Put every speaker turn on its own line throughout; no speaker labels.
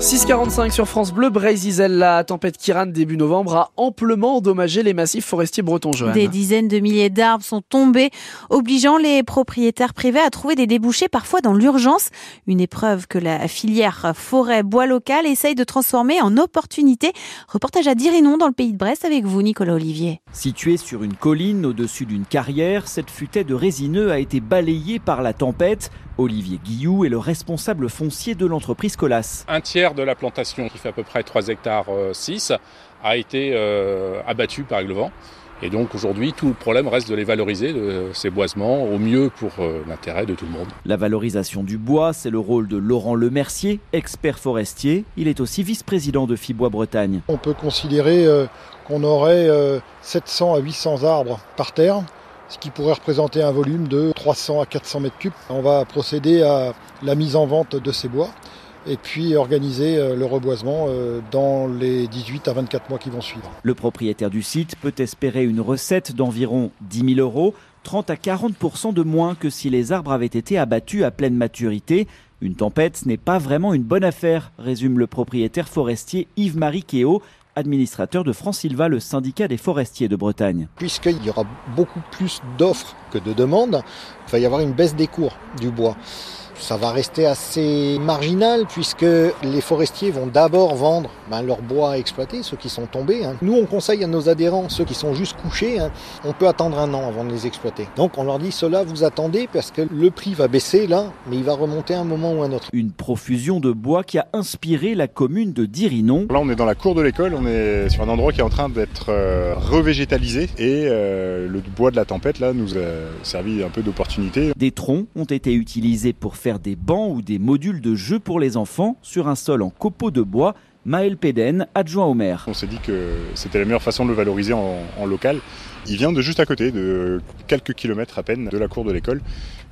6.45 sur France Bleu, Brésil, la tempête Kiran début novembre a amplement endommagé les massifs forestiers bretons. Joanne.
Des dizaines de milliers d'arbres sont tombés, obligeant les propriétaires privés à trouver des débouchés parfois dans l'urgence. Une épreuve que la filière forêt-bois local essaye de transformer en opportunité. Reportage à Dirinon dans le pays de Brest avec vous, Nicolas Olivier.
Située sur une colline au-dessus d'une carrière, cette futaie de résineux a été balayée par la tempête. Olivier Guillou est le responsable foncier de l'entreprise Colas.
Un tiers de la plantation, qui fait à peu près 3 hectares 6, a été euh, abattu par le vent. Et donc aujourd'hui, tout le problème reste de les valoriser, de ces boisements, au mieux pour euh, l'intérêt de tout le monde.
La valorisation du bois, c'est le rôle de Laurent Lemercier, expert forestier. Il est aussi vice-président de Fibois Bretagne.
On peut considérer euh, qu'on aurait 700 à 800 arbres par terre ce qui pourrait représenter un volume de 300 à 400 mètres cubes. On va procéder à la mise en vente de ces bois et puis organiser euh, le reboisement euh, dans les 18 à 24 mois qui vont suivre.
Le propriétaire du site peut espérer une recette d'environ 10 000 euros, 30 à 40% de moins que si les arbres avaient été abattus à pleine maturité. Une tempête n'est pas vraiment une bonne affaire, résume le propriétaire forestier Yves-Marie Kéo, administrateur de Francilva, le syndicat des forestiers de Bretagne.
Puisqu'il y aura beaucoup plus d'offres que de demandes, il va y avoir une baisse des cours du bois ça va rester assez marginal puisque les forestiers vont d'abord vendre ben, leur bois exploité, ceux qui sont tombés. Hein. Nous, on conseille à nos adhérents, ceux qui sont juste couchés, hein, on peut attendre un an avant de les exploiter. Donc on leur dit, cela vous attendez parce que le prix va baisser là, mais il va remonter à un moment ou un autre.
Une profusion de bois qui a inspiré la commune de Dirinon.
Là, on est dans la cour de l'école, on est sur un endroit qui est en train d'être euh, revégétalisé et euh, le bois de la tempête là nous a servi un peu d'opportunité.
Des troncs ont été utilisés pour faire des bancs ou des modules de jeu pour les enfants sur un sol en copeaux de bois. Maël Péden, adjoint au maire.
On s'est dit que c'était la meilleure façon de le valoriser en, en, local. Il vient de juste à côté, de quelques kilomètres à peine de la cour de l'école.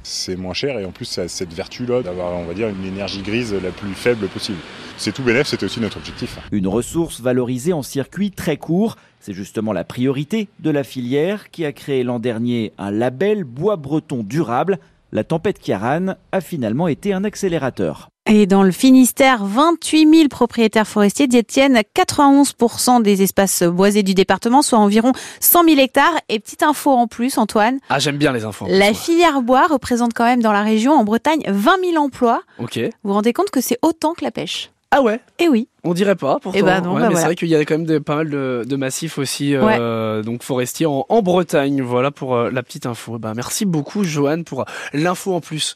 C'est moins cher et en plus ça a cette vertu-là d'avoir, on va dire, une énergie grise la plus faible possible. C'est tout bénéf, c'était aussi notre objectif.
Une ressource valorisée en circuit très court. C'est justement la priorité de la filière qui a créé l'an dernier un label bois breton durable la tempête Kiaran a finalement été un accélérateur.
Et dans le Finistère, 28 000 propriétaires forestiers détiennent 91% des espaces boisés du département, soit environ 100 000 hectares. Et petite info en plus, Antoine.
Ah, j'aime bien les infos.
La filière bois représente quand même dans la région, en Bretagne, 20 000 emplois.
Ok.
Vous vous rendez compte que c'est autant que la pêche
ah ouais?
Eh oui.
On dirait pas, pourtant.
Eh ben non,
ouais,
bah
mais
voilà.
c'est vrai qu'il y a quand même des, pas mal de, de massifs aussi, euh, donc forestiers en, en, Bretagne. Voilà pour euh, la petite info. Ben, merci beaucoup, Joanne, pour l'info en plus.